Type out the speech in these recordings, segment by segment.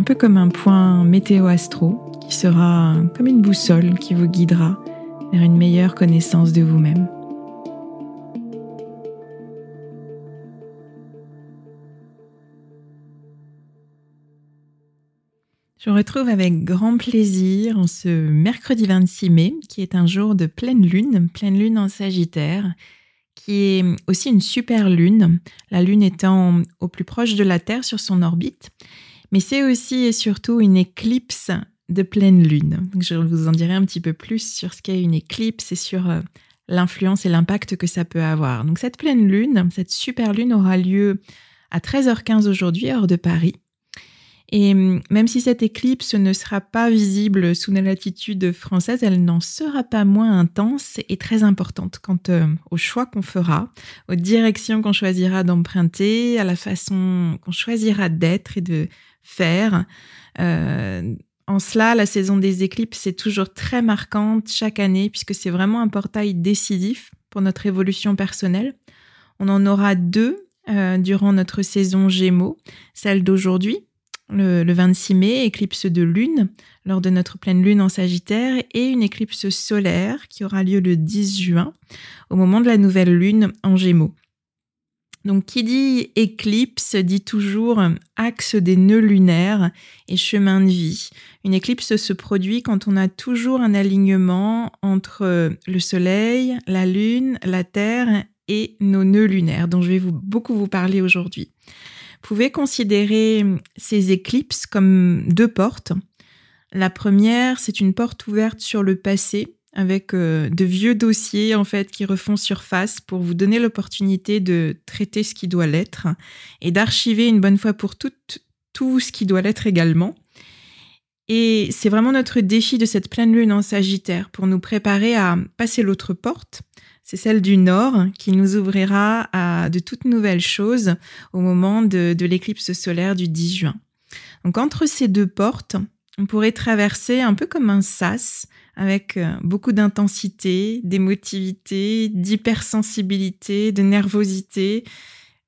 un peu comme un point météo-astro qui sera comme une boussole qui vous guidera vers une meilleure connaissance de vous-même. Je vous retrouve avec grand plaisir en ce mercredi 26 mai, qui est un jour de pleine lune, pleine lune en Sagittaire, qui est aussi une super lune, la lune étant au plus proche de la Terre sur son orbite mais c'est aussi et surtout une éclipse de pleine lune. je vous en dirai un petit peu plus sur ce qu'est une éclipse et sur euh, l'influence et l'impact que ça peut avoir. Donc cette pleine lune, cette super lune aura lieu à 13h15 aujourd'hui, hors de Paris. Et hum, même si cette éclipse ne sera pas visible sous la latitude française, elle n'en sera pas moins intense et très importante quant euh, au choix qu'on fera, aux directions qu'on choisira d'emprunter, à la façon qu'on choisira d'être et de faire. Euh, en cela, la saison des éclipses est toujours très marquante chaque année puisque c'est vraiment un portail décisif pour notre évolution personnelle. On en aura deux euh, durant notre saison Gémeaux, celle d'aujourd'hui, le, le, 26 mai, éclipse de lune lors de notre pleine lune en Sagittaire et une éclipse solaire qui aura lieu le 10 juin au moment de la nouvelle lune en Gémeaux. Donc, qui dit éclipse dit toujours axe des nœuds lunaires et chemin de vie. Une éclipse se produit quand on a toujours un alignement entre le Soleil, la Lune, la Terre et nos nœuds lunaires, dont je vais beaucoup vous parler aujourd'hui. Pouvez considérer ces éclipses comme deux portes. La première, c'est une porte ouverte sur le passé, avec euh, de vieux dossiers en fait qui refont surface pour vous donner l'opportunité de traiter ce qui doit l'être et d'archiver une bonne fois pour toutes tout ce qui doit l'être également. Et c'est vraiment notre défi de cette pleine lune en Sagittaire pour nous préparer à passer l'autre porte. C'est celle du Nord qui nous ouvrira à de toutes nouvelles choses au moment de, l'éclipse solaire du 10 juin. Donc entre ces deux portes, on pourrait traverser un peu comme un sas avec euh, beaucoup d'intensité, d'émotivité, d'hypersensibilité, de nervosité.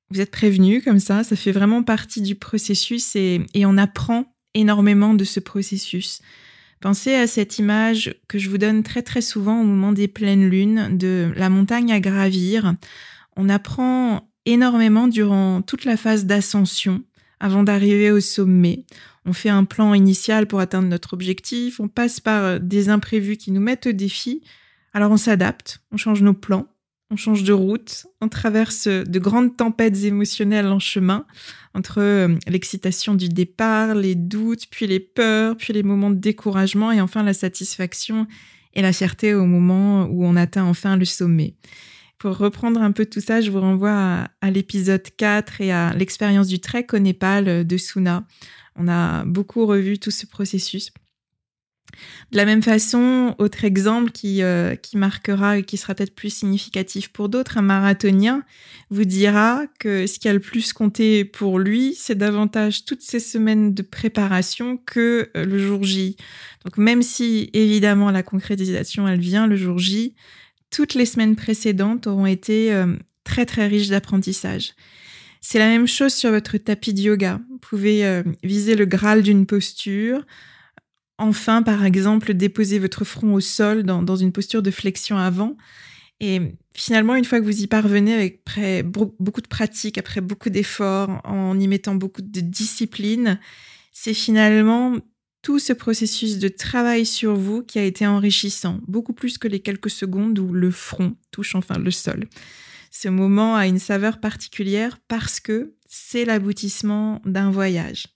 Vous êtes prévenus comme ça, ça fait vraiment partie du processus et, on apprend énormément de ce processus. Pensez à cette image que je vous donne très très souvent au moment des pleines lunes de la montagne à gravir. On apprend énormément durant toute la phase d'ascension avant d'arriver au sommet. On fait un plan initial pour atteindre notre objectif, on passe par euh, des imprévus qui nous mettent au défi. Alors on s'adapte, on change nos plans, on change de route, on traverse de grandes tempêtes émotionnelles en chemin, entre euh, l'excitation du départ, les doutes, puis les peurs, puis les moments de découragement et enfin la satisfaction et la fierté au moment où on atteint enfin le sommet. Pour reprendre un peu tout ça, je vous renvoie à, l'épisode 4 et à l'expérience du trek au Népal de Suna. On a beaucoup revu tout ce processus. De la même façon, autre exemple qui, euh, qui marquera et qui sera peut-être plus significatif pour d'autres, un marathonien vous dira que ce qui a le plus compté pour lui, c'est davantage toutes ces semaines de préparation que euh, le jour J. Donc même si évidemment la concrétisation, elle vient le jour J, toutes les semaines précédentes auront été euh, très très riches d'apprentissage. C'est la même chose sur votre tapis de yoga. Vous pouvez viser le graal d'une posture, enfin, par exemple, déposer votre front au sol dans, une posture de flexion avant. Et finalement, une fois que vous y parvenez avec beaucoup de pratique, après beaucoup d'efforts, en y mettant beaucoup de discipline, c'est finalement tout ce processus de travail sur vous qui a été enrichissant, beaucoup plus que les quelques secondes où le front touche enfin le sol. Ce moment a une saveur particulière parce que c'est l'aboutissement d'un voyage.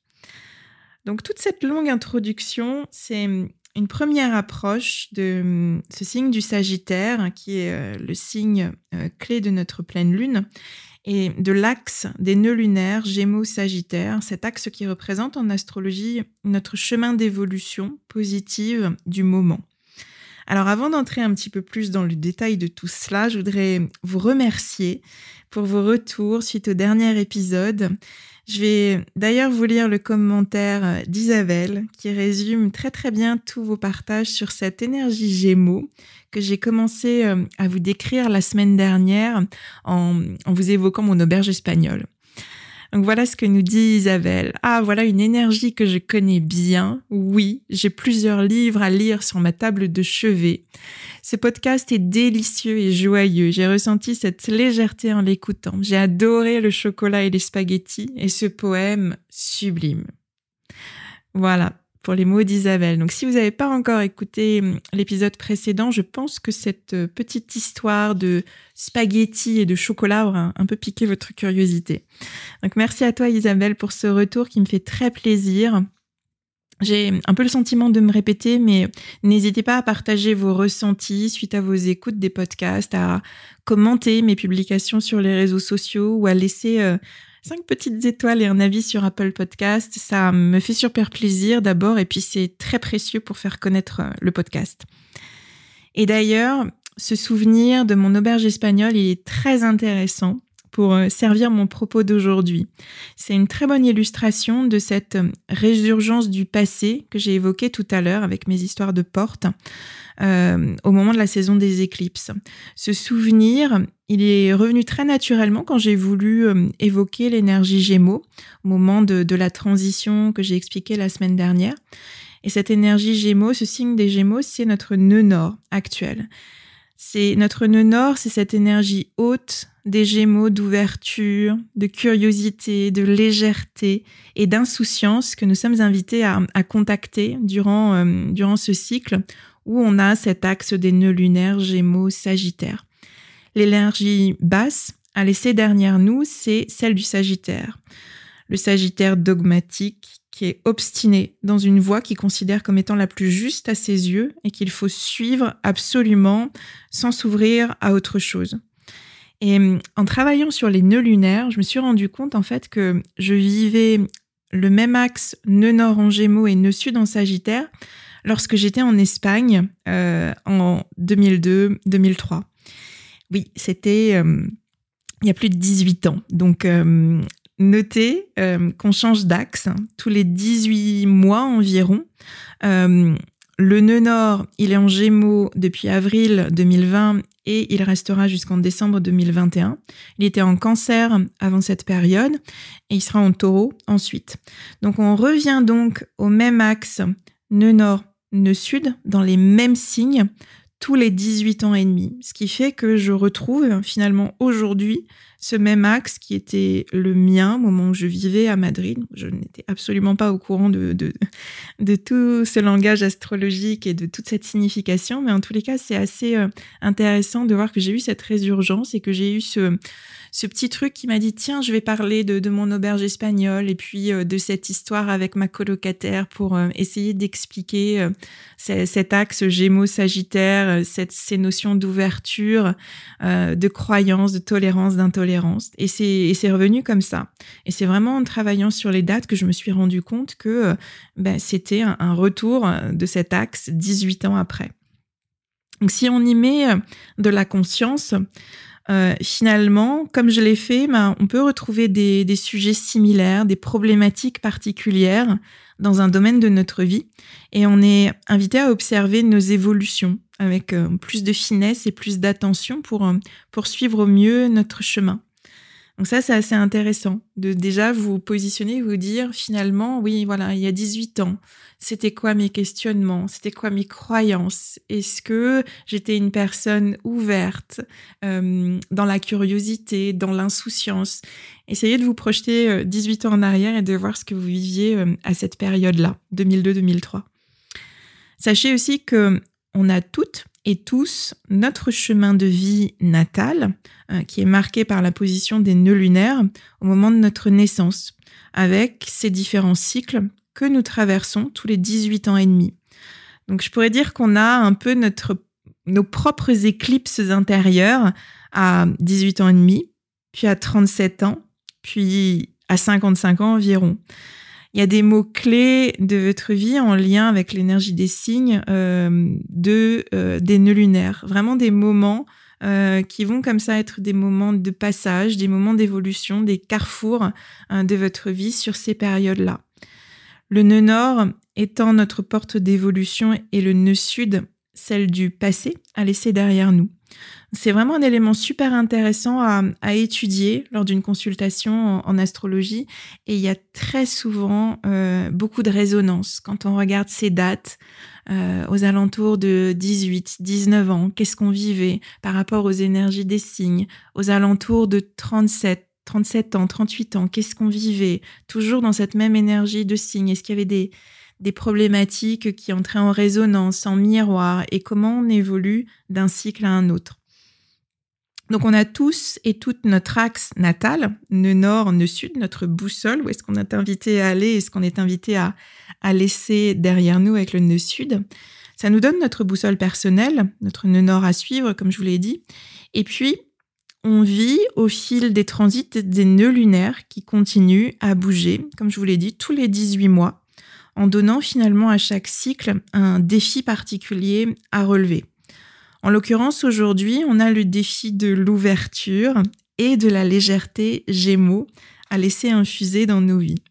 Donc toute cette longue introduction, c'est une première approche de ce signe du Sagittaire, qui est euh, le signe euh, clé de notre pleine lune, et de l'axe des nœuds lunaires Gémeaux-Sagittaire, cet axe qui représente en astrologie notre chemin d'évolution positive du moment. Alors avant d'entrer un petit peu plus dans le détail de tout cela, je voudrais vous remercier pour vos retours suite au dernier épisode. Je vais d'ailleurs vous lire le commentaire d'Isabelle qui résume très très bien tous vos partages sur cette énergie Gémeaux que j'ai commencé euh, à vous décrire la semaine dernière en vous évoquant mon auberge espagnole. Donc voilà ce que nous dit Isabelle. Ah, voilà une énergie que je connais bien. Oui, j'ai plusieurs livres à lire sur ma table de chevet. Ce podcast est délicieux et joyeux. J'ai ressenti cette légèreté en l'écoutant. J'ai adoré le chocolat et les spaghettis et ce poème sublime. Voilà pour les mots d'Isabelle. Donc si vous n'avez pas encore écouté hum, l'épisode précédent, je pense que cette euh, petite histoire de spaghettis et de chocolat aura un peu piqué votre curiosité. Donc merci à toi Isabelle pour ce retour qui me fait très plaisir. J'ai un peu le sentiment de me répéter, mais n'hésitez pas à partager vos ressentis suite à vos écoutes des podcasts, à commenter mes publications sur les réseaux sociaux ou à laisser euh, cinq petites étoiles et un avis sur Apple Podcast. Ça me fait super plaisir d'abord et puis c'est très précieux pour faire connaître euh, le podcast. Et d'ailleurs, ce souvenir de mon auberge espagnole, il est très intéressant pour euh, servir mon propos d'aujourd'hui. C'est une très bonne illustration de cette euh, résurgence du passé que j'ai évoqué tout à l'heure avec mes histoires de portes euh, au moment de la saison des éclipses. Ce souvenir, il est revenu très naturellement quand j'ai voulu évoquer l'énergie Gémeaux au moment de, de la transition que j'ai expliqué la semaine dernière. Et cette énergie Gémeaux, ce signe des Gémeaux, c'est notre nœud nord actuel. C'est notre nœud nord, c'est cette énergie haute des Gémeaux d'ouverture, de curiosité, de légèreté et d'insouciance que nous sommes invités à, contacter durant, euh, durant ce cycle où on a cet axe des nœuds lunaires Gémeaux Sagittaire. L'énergie basse à laisser derrière nous, c'est celle du Sagittaire. Le Sagittaire dogmatique qui est obstiné dans une voie qu'il considère comme étant la plus juste à ses yeux et qu'il faut suivre absolument sans s'ouvrir à autre chose. Et hum, en travaillant sur les nœuds lunaires, je me suis rendu compte en fait que je vivais le même axe nœud nord en Gémeaux et nœud sud en Sagittaire lorsque j'étais en Espagne euh, en 2002-2003. Oui, c'était hum, il y a plus de 18 ans. Donc hum, Notez euh, qu'on change d'axe tous les 18 mois environ. Euh, le nœud nord, il est en gémeaux depuis avril 2020 et il restera jusqu'en décembre 2021. Il était en cancer avant cette période et il sera en taureau ensuite. Donc on revient donc au même axe nœud nord, nœud sud, dans les mêmes signes, tous les 18 ans et demi. Ce qui fait que je retrouve finalement aujourd'hui ce même axe qui était le mien au moment où je vivais à Madrid. Je n'étais absolument pas au courant de, de, de, tout ce langage astrologique et de toute cette signification, mais en tous les cas, c'est assez euh, intéressant de voir que j'ai eu cette résurgence et que j'ai eu ce, ce petit truc qui m'a dit tiens, je vais parler de, de mon auberge espagnole et puis euh, de cette histoire avec ma colocataire pour euh, essayer d'expliquer cet axe Gémeaux-Sagittaire, ces notions d'ouverture, de croyance, de tolérance, d'intolérance. Et c'est, revenu comme ça. Et c'est vraiment en travaillant sur les dates que je me suis rendu compte que ben, c'était un, retour de cet axe 18 ans après. Donc si on y met de la conscience, euh, finalement, comme je l'ai fait, ben, on peut retrouver des, sujets similaires, des problématiques particulières dans un domaine de notre vie, et on est invité à observer nos évolutions avec euh, plus de finesse et plus d'attention pour euh, poursuivre au mieux notre chemin. Donc ça, c'est assez intéressant de déjà vous positionner, vous dire finalement, oui, voilà, il y a 18 ans, c'était quoi mes questionnements, c'était quoi mes croyances, est-ce que j'étais une personne ouverte euh, dans la curiosité, dans l'insouciance? Essayez de vous projeter 18 euh, ans en arrière et de voir ce que vous viviez euh, à cette période-là, 2002-2003. Sachez aussi que on a toutes et tous notre chemin de vie natal, euh, qui est marqué par la position des nœuds lunaires au moment de notre naissance, avec ces différents cycles que nous traversons tous les 18 ans et demi. Donc je pourrais dire qu'on a un peu notre, nos propres éclipses intérieures à 18 ans et demi, puis à 37 ans, puis à 55 ans environ il y a des mots-clés de votre vie en lien avec l'énergie des signes euh, de, euh, des nœuds lunaires. Vraiment des moments euh, qui vont comme ça être des moments de passage, des moments d'évolution, des carrefours de votre vie sur ces périodes-là. Le nœud nord étant notre porte d'évolution et le nœud sud celle du passé à laisser derrière nous. C'est vraiment un élément super intéressant à, étudier lors d'une consultation en, astrologie. Et il y a très souvent euh, beaucoup de résonance quand on regarde ces dates euh, aux alentours de 18, 19 ans, qu'est-ce qu'on vivait par rapport aux énergies des signes, aux alentours de 37, 37 ans, 38 ans, qu'est-ce qu'on vivait, toujours dans cette même énergie de signes, est-ce qu'il y avait des, des problématiques qui entraient en résonance, en miroir, et comment on évolue d'un cycle à un autre. Donc on a tous et toutes notre axe natal, nœud nord, nœud sud, notre boussole, où est-ce qu'on est invité à aller? Et ce qu'on est invité à, à laisser derrière nous avec le nœud sud? Ça nous donne notre boussole personnelle, notre nœud nord à suivre, comme je vous l'ai dit. Et puis, on vit au fil des transits des nœuds lunaires qui continuent à bouger, comme je vous l'ai dit, tous les 18 mois en donnant finalement à chaque cycle un défi particulier à relever. En l'occurrence, aujourd'hui, on a le défi de l'ouverture et de la légèreté Gémeaux à laisser infuser dans nos vies.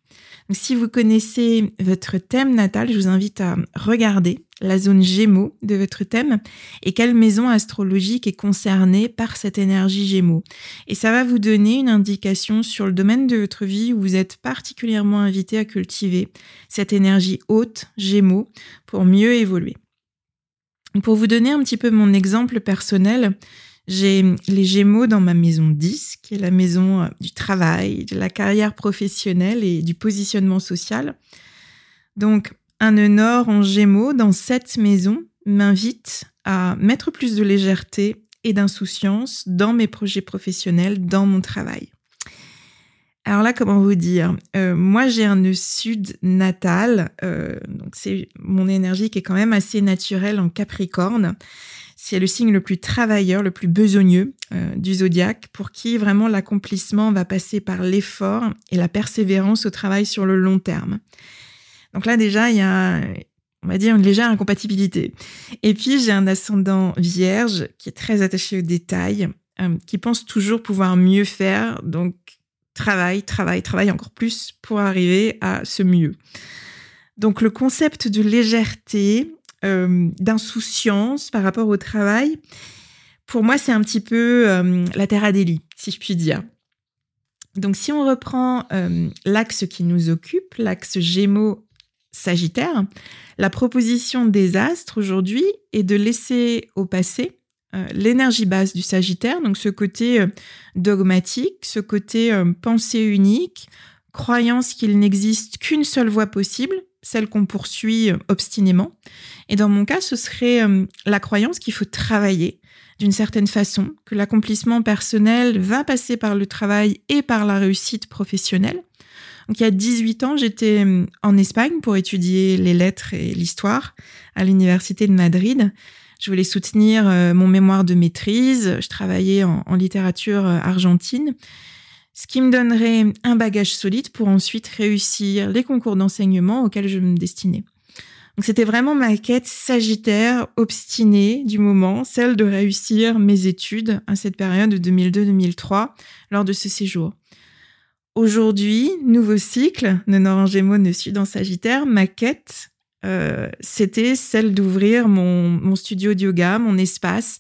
Si vous connaissez votre thème natal, je vous invite à regarder la zone Gémeaux de votre thème et quelle maison astrologique est concernée par cette énergie Gémeaux. Et ça va vous donner une indication sur le domaine de votre vie où vous êtes particulièrement invité à cultiver cette énergie haute Gémeaux pour mieux évoluer. Pour vous donner un petit peu mon exemple personnel, j'ai les Gémeaux dans ma maison 10, qui est la maison euh, du travail, de la carrière professionnelle et du positionnement social. Donc, un nœud nord en gémeaux dans cette maison m'invite à mettre plus de légèreté et d'insouciance dans mes projets professionnels, dans mon travail. Alors là, comment vous dire? Euh, Moi, j'ai un nœud sud natal, euh, donc c'est mon énergie qui est quand même assez naturelle en Capricorne. C'est le signe le plus travailleur, le plus besogneux euh, du zodiaque, pour qui vraiment l'accomplissement va passer par l'effort et la persévérance au travail sur le long terme. Donc là, déjà, il y a, on va dire, une légère incompatibilité. Et puis, j'ai un ascendant vierge qui est très attaché aux détails, euh, qui pense toujours pouvoir mieux faire. Donc, travaille, travaille, travaille encore plus pour arriver à ce mieux. Donc, le concept de légèreté, euh, d'insouciance par rapport au travail, pour moi, c'est un petit peu euh, la terre Adélie, si je puis dire. Donc, si on reprend l'axe qui nous occupe, l'axe Gémeaux Sagittaire, la proposition des astres aujourd'hui est de laisser au passé euh, l'énergie basse du Sagittaire, donc ce côté euh, dogmatique, ce côté euh, pensée unique, croyance qu'il n'existe qu'une seule voie possible, celle qu'on poursuit obstinément. Et dans mon cas, ce serait la croyance qu'il faut travailler d'une certaine façon, que l'accomplissement personnel va passer par le travail et par la réussite professionnelle. Donc il y a 18 ans, j'étais en Espagne pour étudier les lettres et l'histoire à l'université de Madrid. Je voulais soutenir euh, mon mémoire de maîtrise. Je travaillais en, littérature euh, argentine, ce qui me donnerait un bagage solide pour ensuite réussir les concours d'enseignement auxquels je me destinais. Donc c'était vraiment ma quête sagittaire, obstinée du moment, celle de réussir mes études à cette période de 2002-2003 lors de ce séjour. Aujourd'hui, nouveau cycle, de Nord Gémeaux, ne Sud en Sagittaire, ma quête euh, c'était celle d'ouvrir mon, studio de yoga, mon espace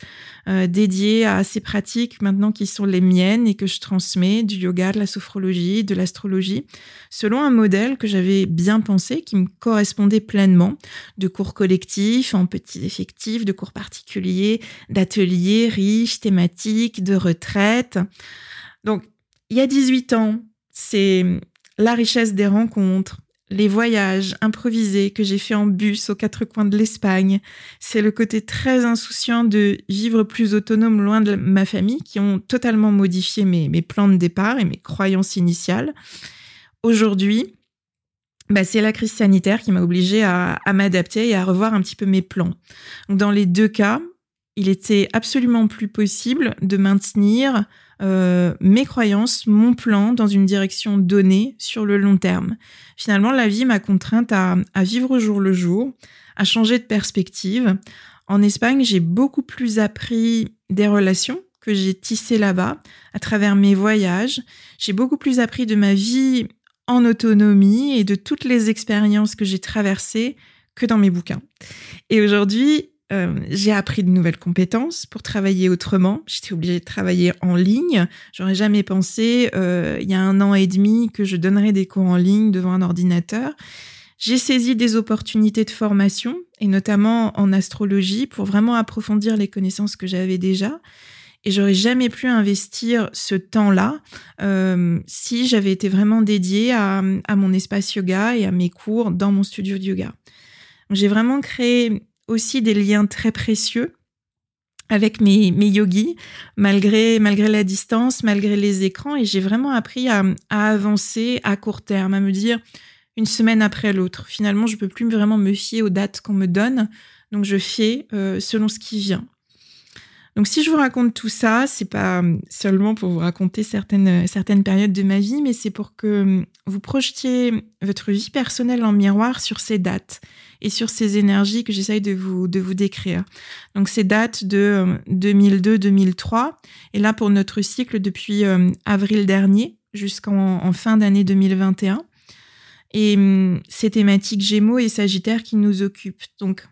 euh, dédié à ces pratiques maintenant qui sont les miennes et que je transmets du yoga, de la sophrologie, de l'astrologie, selon un modèle que j'avais bien pensé, qui me correspondait pleinement, de cours collectifs, en petits effectifs, de cours particuliers, d'ateliers riches, thématiques, de retraites. Donc, il y a 18 ans, c'est la richesse des rencontres, les voyages improvisés que j'ai fait en bus aux quatre coins de l'Espagne, c'est le côté très insouciant de vivre plus autonome loin de ma famille qui ont totalement modifié mes, plans de départ et mes croyances initiales. Aujourd'hui, bah, c'est la crise sanitaire qui m'a obligée à, à m'adapter et à revoir un petit peu mes plans. Dans les deux cas, il était absolument plus possible de maintenir euh, mes croyances, mon plan dans une direction donnée sur le long terme. Finalement, la vie m'a contrainte à, vivre au jour le jour, à changer de perspective. En Espagne, j'ai beaucoup plus appris des relations que j'ai tissées là-bas à travers mes voyages. J'ai beaucoup plus appris de ma vie en autonomie et de toutes les expériences que j'ai traversées que dans mes bouquins. Et aujourd'hui, euh, j'ai appris de nouvelles compétences pour travailler autrement. J'étais obligée de travailler en ligne. J'aurais jamais pensé euh, il y a un an et demi que je donnerais des cours en ligne devant un ordinateur. J'ai saisi des opportunités de formation et notamment en astrologie pour vraiment approfondir les connaissances que j'avais déjà. Et j'aurais jamais pu investir ce temps-là euh, si j'avais été vraiment dédiée à, à mon espace yoga et à mes cours dans mon studio de yoga. J'ai vraiment créé aussi des liens très précieux avec mes, mes yogis, malgré, malgré la distance, malgré les écrans. Et j'ai vraiment appris à, avancer à court terme, à me dire une semaine après l'autre. Finalement, je peux plus vraiment me fier aux dates qu'on me donne. Donc, je fais euh, selon ce qui vient. Donc, si je vous raconte tout ça, c'est pas seulement pour vous raconter certaines, certaines périodes de ma vie, mais c'est pour que vous projetiez votre vie personnelle en miroir sur ces dates et sur ces énergies que j'essaye de vous, décrire. Donc, ces dates de 2002-2003, euh, et là pour notre cycle depuis euh, avril dernier jusqu'en fin d'année 2021. Et hum, ces thématiques Gémeaux et Sagittaire qui nous occupent. Donc,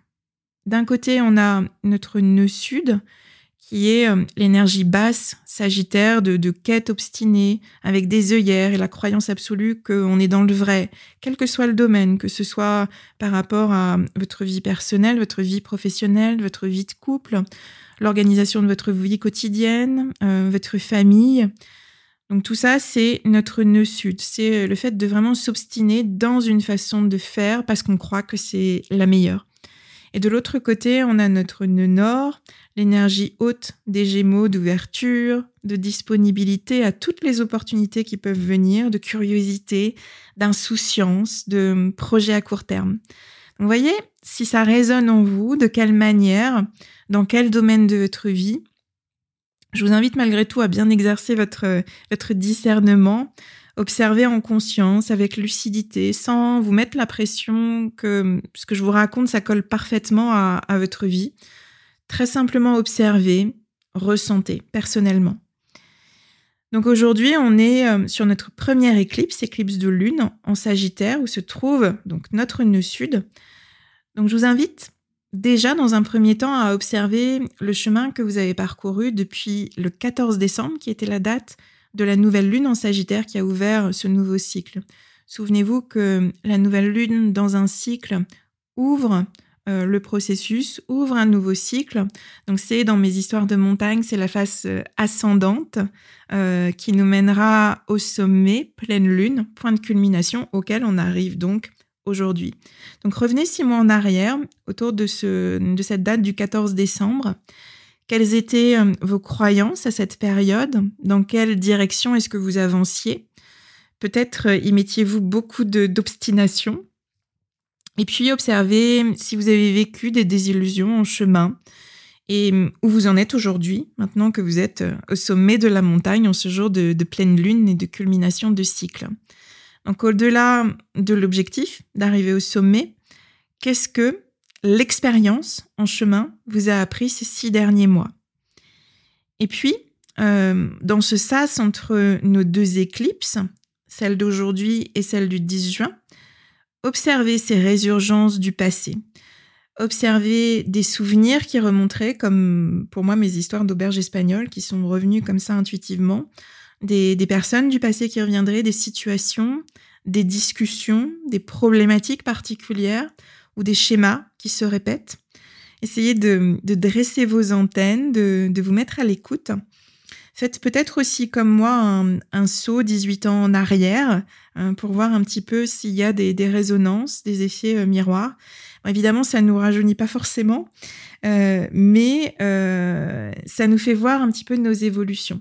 d'un côté, on a notre nœud sud qui est euh, l'énergie basse, sagittaire, de, quête obstinée, avec des œillères et la croyance absolue qu'on est dans le vrai, quel que soit le domaine, que ce soit par rapport à votre vie personnelle, votre vie professionnelle, votre vie de couple, l'organisation de votre vie quotidienne, euh, votre famille. Donc tout ça, c'est notre nœud sud. C'est le fait de vraiment s'obstiner dans une façon de faire parce qu'on croit que c'est la meilleure. Et de l'autre côté, on a notre nœud nord, l'énergie haute des Gémeaux d'ouverture, de disponibilité à toutes les opportunités qui peuvent venir, de curiosité, d'insouciance, de projet à court terme. vous voyez, si ça résonne en vous, de quelle manière, dans quel domaine de votre vie, je vous invite malgré tout à bien exercer votre, votre discernement, observer en conscience, avec lucidité, sans vous mettre la pression que ce que je vous raconte, ça colle parfaitement à, votre vie. Très simplement observer, ressentir personnellement. Donc aujourd'hui, on est euh, sur notre première éclipse, éclipse de lune en Sagittaire, où se trouve donc notre nœud sud. Donc je vous invite déjà dans un premier temps à observer le chemin que vous avez parcouru depuis le 14 décembre, qui était la date de la nouvelle lune en Sagittaire qui a ouvert ce nouveau cycle. Souvenez-vous que la nouvelle lune dans un cycle ouvre euh, le processus, ouvre un nouveau cycle. Donc c'est dans mes histoires de montagne, c'est la face euh, ascendante euh, qui nous mènera au sommet, pleine lune, point de culmination auquel on arrive donc aujourd'hui. Donc revenez six mois en arrière, autour de, ce, de cette date du 14 décembre. Quelles étaient vos croyances à cette période? Dans quelle direction est-ce que vous avanciez? Peut-être y mettiez-vous beaucoup d'obstination? Et puis observez si vous avez vécu des désillusions en chemin et où vous en êtes aujourd'hui, maintenant que vous êtes euh, au sommet de la montagne en ce jour de, pleine lune et de culmination de cycle. Donc au-delà de l'objectif d'arriver au sommet, qu'est-ce que l'expérience en chemin vous a appris ces six derniers mois. Et puis, euh, dans ce sas entre nos deux éclipses, celle d'aujourd'hui et celle du 10 juin, observer ces résurgences du passé, observer des souvenirs qui remonteraient, comme pour moi mes histoires d'auberge espagnole qui sont revenues comme ça intuitivement, des, personnes du passé qui reviendraient, des situations, des discussions, des problématiques particulières ou des schémas se répètent. Essayez de, dresser vos antennes, de, vous mettre à l'écoute Faites peut-être aussi comme moi un, saut 18 ans en arrière hein, pour voir un petit peu s'il y a des, résonances, des effets euh, miroirs. évidemment, ça ne nous rajeunit pas forcément, euh, mais euh, ça nous fait voir un petit peu nos évolutions.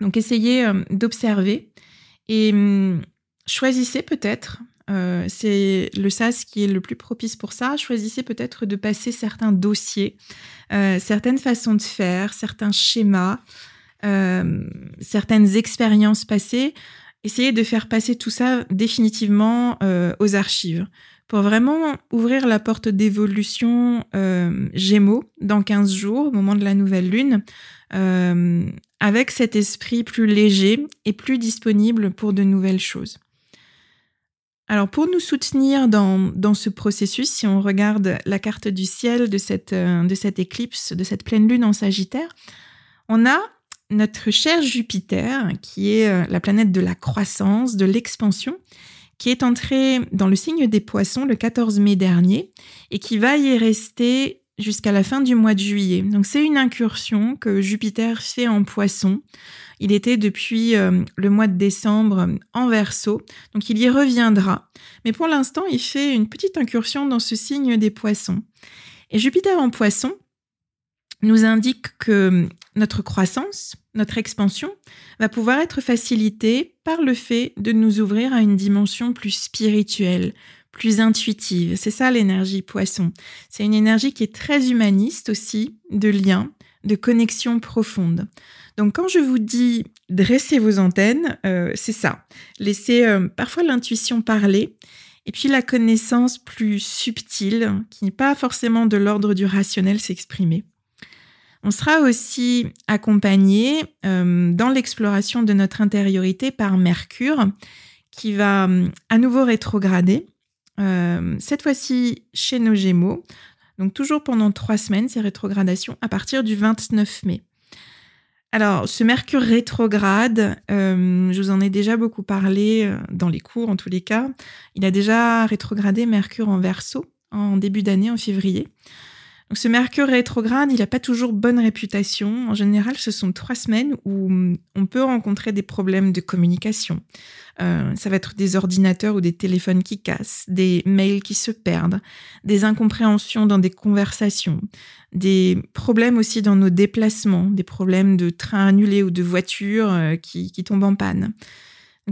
Donc essayez d'observer et hum, choisissez peut-être c'est le SAS qui est le plus propice pour ça. Choisissez peut-être de passer certains dossiers, certaines façons de faire, certains schémas, euh, certaines expériences passées, essayer de faire passer tout ça définitivement euh, aux archives pour vraiment ouvrir la porte d'évolution euh, Gémeaux dans 15 jours, au moment de la nouvelle lune, avec cet esprit plus léger et plus disponible pour de nouvelles choses. Alors pour nous soutenir dans, dans, ce processus, si on regarde la carte du ciel de cette, de cette éclipse, de cette pleine lune en Sagittaire, on a notre cher Jupiter, qui est euh, la planète de la croissance, de l'expansion, qui est entré dans le signe des poissons le 14 mai dernier et qui va y rester jusqu'à la fin du mois de juillet. Donc c'est une incursion que Jupiter fait en poisson. Il était depuis euh, le mois de décembre en verso, donc il y reviendra. Mais pour l'instant, il fait une petite incursion dans ce signe des poissons. Et Jupiter en poisson nous indique que notre croissance, notre expansion, va pouvoir être facilitée par le fait de nous ouvrir à une dimension plus spirituelle, plus intuitive. C'est ça l'énergie poisson. C'est une énergie qui est très humaniste aussi, de lien, de connexion profonde. Donc quand je vous dis dresser vos antennes, euh, c'est ça. Laissez euh, parfois l'intuition parler et puis la connaissance plus subtile, qui n'est pas forcément de l'ordre du rationnel, s'exprimer. On sera aussi accompagné euh, dans l'exploration de notre intériorité par Mercure, qui va euh, à nouveau rétrograder, euh, cette fois-ci chez nos Gémeaux. Donc toujours pendant trois semaines, ces rétrogradations, à partir du 29 mai. Alors, ce Mercure rétrograde, je vous en ai déjà beaucoup parlé dans les cours en tous les cas. Il a déjà rétrogradé Mercure en verso en début d'année, en février ce Mercure rétrograde, il n'a pas toujours bonne réputation. En général, ce sont trois semaines où on peut rencontrer des problèmes de communication. Euh, ça va être des ordinateurs ou des téléphones qui cassent, des mails qui se perdent, des incompréhensions dans des conversations, des problèmes aussi dans nos déplacements, des problèmes de train annulé ou de voiture euh, qui, qui tombent en panne.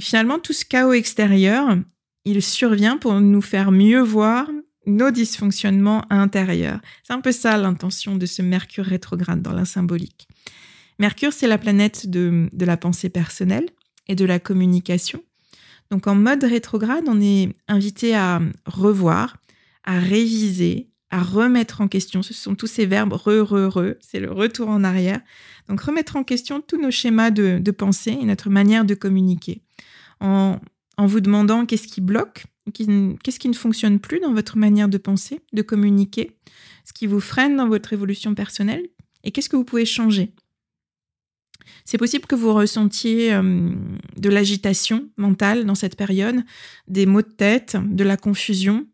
finalement, tout ce chaos extérieur, il survient pour nous faire mieux voir nos dysfonctionnements intérieurs. C'est un peu ça l'intention de ce Mercure rétrograde dans la symbolique. Mercure, c'est la planète de, la pensée personnelle et de la communication. Donc en mode rétrograde, on est invité à revoir, à réviser, à remettre en question. Ce sont tous ces verbes re, re, re, c'est le retour en arrière. Donc remettre en question tous nos schémas de, pensée et notre manière de communiquer. En, en vous demandant qu'est-ce qui bloque, Qu'est-ce qui ne fonctionne plus dans votre manière de penser, de communiquer Ce qui vous freine dans votre évolution personnelle Et qu'est-ce que vous pouvez changer? C'est possible que vous ressentiez de l'agitation mentale dans cette période, des maux de tête, de la confusion.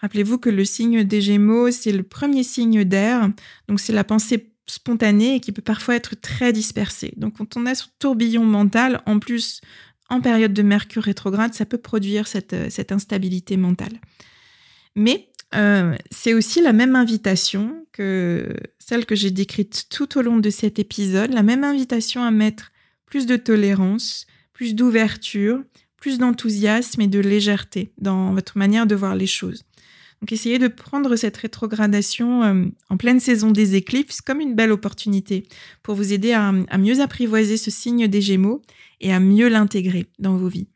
Rappelez-vous que le signe des Gémeaux, c'est le premier signe d'air, donc c'est la pensée spontanée et qui peut parfois être très dispersée. Donc quand on a ce tourbillon mental, en plus en période de Mercure rétrograde, ça peut produire cette, euh, cette instabilité mentale. Mais euh, c'est aussi la même invitation que celle que j'ai décrite tout au long de cet épisode, la même invitation à mettre plus de tolérance, plus d'ouverture, plus d'enthousiasme et de légèreté dans votre manière de voir les choses. Essayez de prendre cette rétrogradation euh, en pleine saison des éclipses comme une belle opportunité pour vous aider à, à mieux apprivoiser ce signe des Gémeaux et à mieux l'intégrer dans vos vies.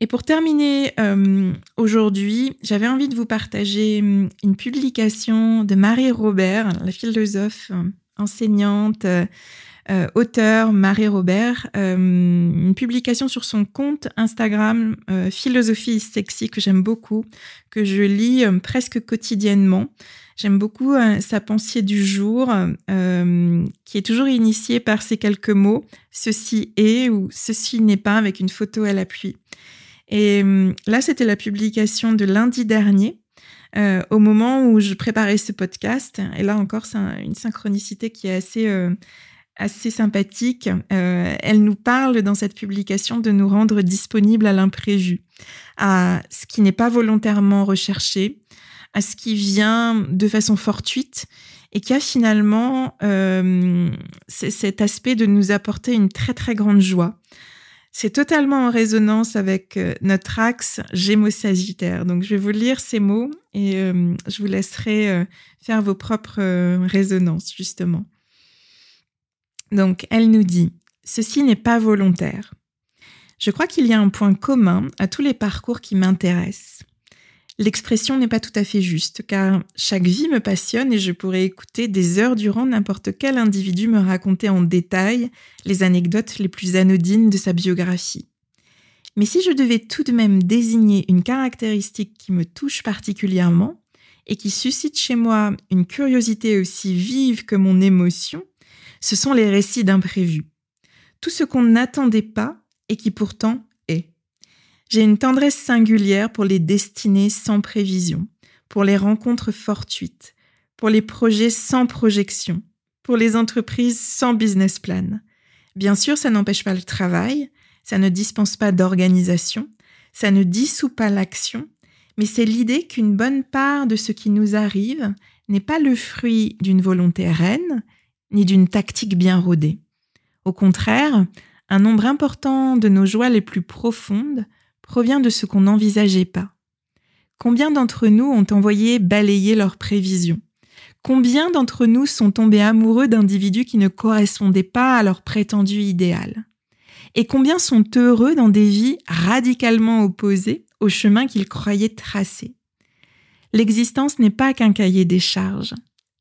Et pour terminer euh, aujourd'hui, j'avais envie de vous partager hum, une publication de Marie Robert, la philosophe, euh, enseignante, euh, auteur Marie Robert, une publication sur son compte Instagram Philosophie Sexy que j'aime beaucoup, que je lis presque quotidiennement. J'aime beaucoup sa pensée du jour, qui est toujours initiée par ces quelques mots ceci est ou ceci n'est pas avec une photo à l'appui. Et là, c'était la publication de lundi dernier, euh, au moment où je préparais ce podcast. Et là encore, c'est une synchronicité qui est assez, euh, assez sympathique. Euh, elle nous parle dans cette publication de nous rendre disponibles à l'imprévu, à ce qui n'est pas volontairement recherché, à ce qui vient de façon fortuite et qui a finalement cet aspect de nous apporter une très très grande joie. C'est totalement en résonance avec euh, notre axe Gémeaux-Sagittaire. Donc, je vais vous lire ces mots et euh, je vous laisserai euh, faire vos propres résonances, justement. Donc, elle nous dit, ceci n'est pas volontaire. Je crois qu'il y a un point commun à tous les parcours qui m'intéressent. L'expression n'est pas tout à fait juste, car chaque vie me passionne et je pourrais écouter des heures durant n'importe quel individu me raconter en détail les anecdotes les plus anodines de sa biographie. Mais si je devais tout de même désigner une caractéristique qui me touche particulièrement et qui suscite chez moi une curiosité aussi vive que mon émotion, ce sont les récits d'imprévus. Tout ce qu'on n'attendait pas et qui pourtant j'ai une tendresse singulière pour les destinées sans prévision, pour les rencontres fortuites, pour les projets sans projection, pour les entreprises sans business plan. Bien sûr, ça n'empêche pas le travail, ça ne dispense pas d'organisation, ça ne dissout pas l'action, mais c'est l'idée qu'une bonne part de ce qui nous arrive n'est pas le fruit d'une volonté reine, ni d'une tactique bien rodée. Au contraire, un nombre important de nos joies les plus profondes provient de ce qu'on n'envisageait pas. Combien d'entre nous ont envoyé balayer leurs prévisions? Combien d'entre nous sont tombés amoureux d'individus qui ne correspondaient pas à leur prétendu idéal? Et combien sont heureux dans des vies radicalement opposées au chemin qu'ils croyaient tracé L'existence n'est pas qu'un cahier des charges,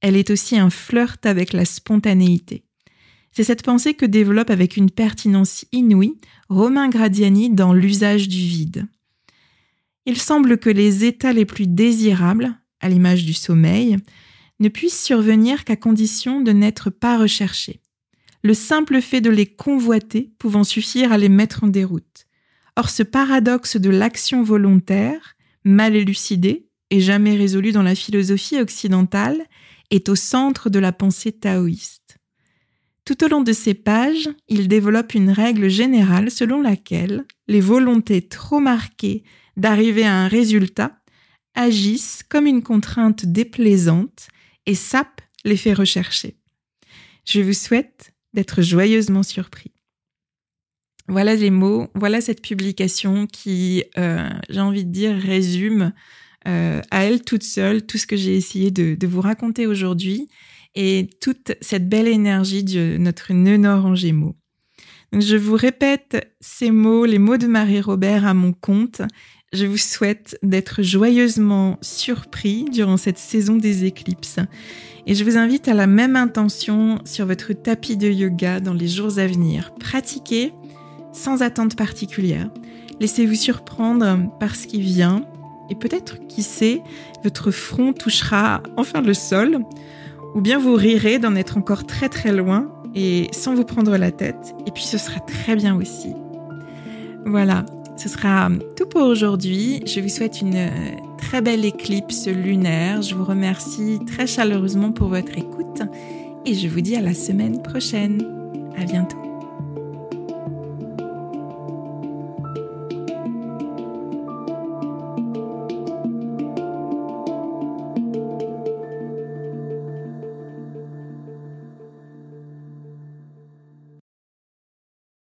elle est aussi un flirt avec la spontanéité. C'est cette pensée que développe avec une pertinence inouïe Romain Gradiani dans L'usage du vide. Il semble que les états les plus désirables, à l'image du sommeil, ne puissent survenir qu'à condition de n'être pas recherchés. Le simple fait de les convoiter pouvant suffire à les mettre en déroute. Or ce paradoxe de l'action volontaire, mal élucidé et jamais résolu dans la philosophie occidentale, est au centre de la pensée taoïste. Tout au long de ces pages, il développe une règle générale selon laquelle les volontés trop marquées d'arriver à un résultat agissent comme une contrainte déplaisante et sapent l'effet recherché. Je vous souhaite d'être joyeusement surpris. Voilà les mots, voilà cette publication qui, euh, j'ai envie de dire, résume euh, à elle toute seule tout ce que j'ai essayé de, de vous raconter aujourd'hui et toute cette belle énergie de notre nœud nord en gémeaux. je vous répète ces mots, les mots de Marie-Robert à mon compte. Je vous souhaite d'être joyeusement surpris durant cette saison des éclipses. Et je vous invite à la même intention sur votre tapis de yoga dans les jours à venir. Pratiquez sans attente particulière. Laissez-vous surprendre par ce qui vient. Et peut-être, qui sait, votre front touchera enfin le sol ou bien vous rirez d'en être encore très très loin et sans vous prendre la tête. Et puis ce sera très bien aussi. Voilà, ce sera tout pour aujourd'hui. Je vous souhaite une euh, très belle éclipse lunaire. Je vous remercie très chaleureusement pour votre écoute et je vous dis à la semaine prochaine. À bientôt.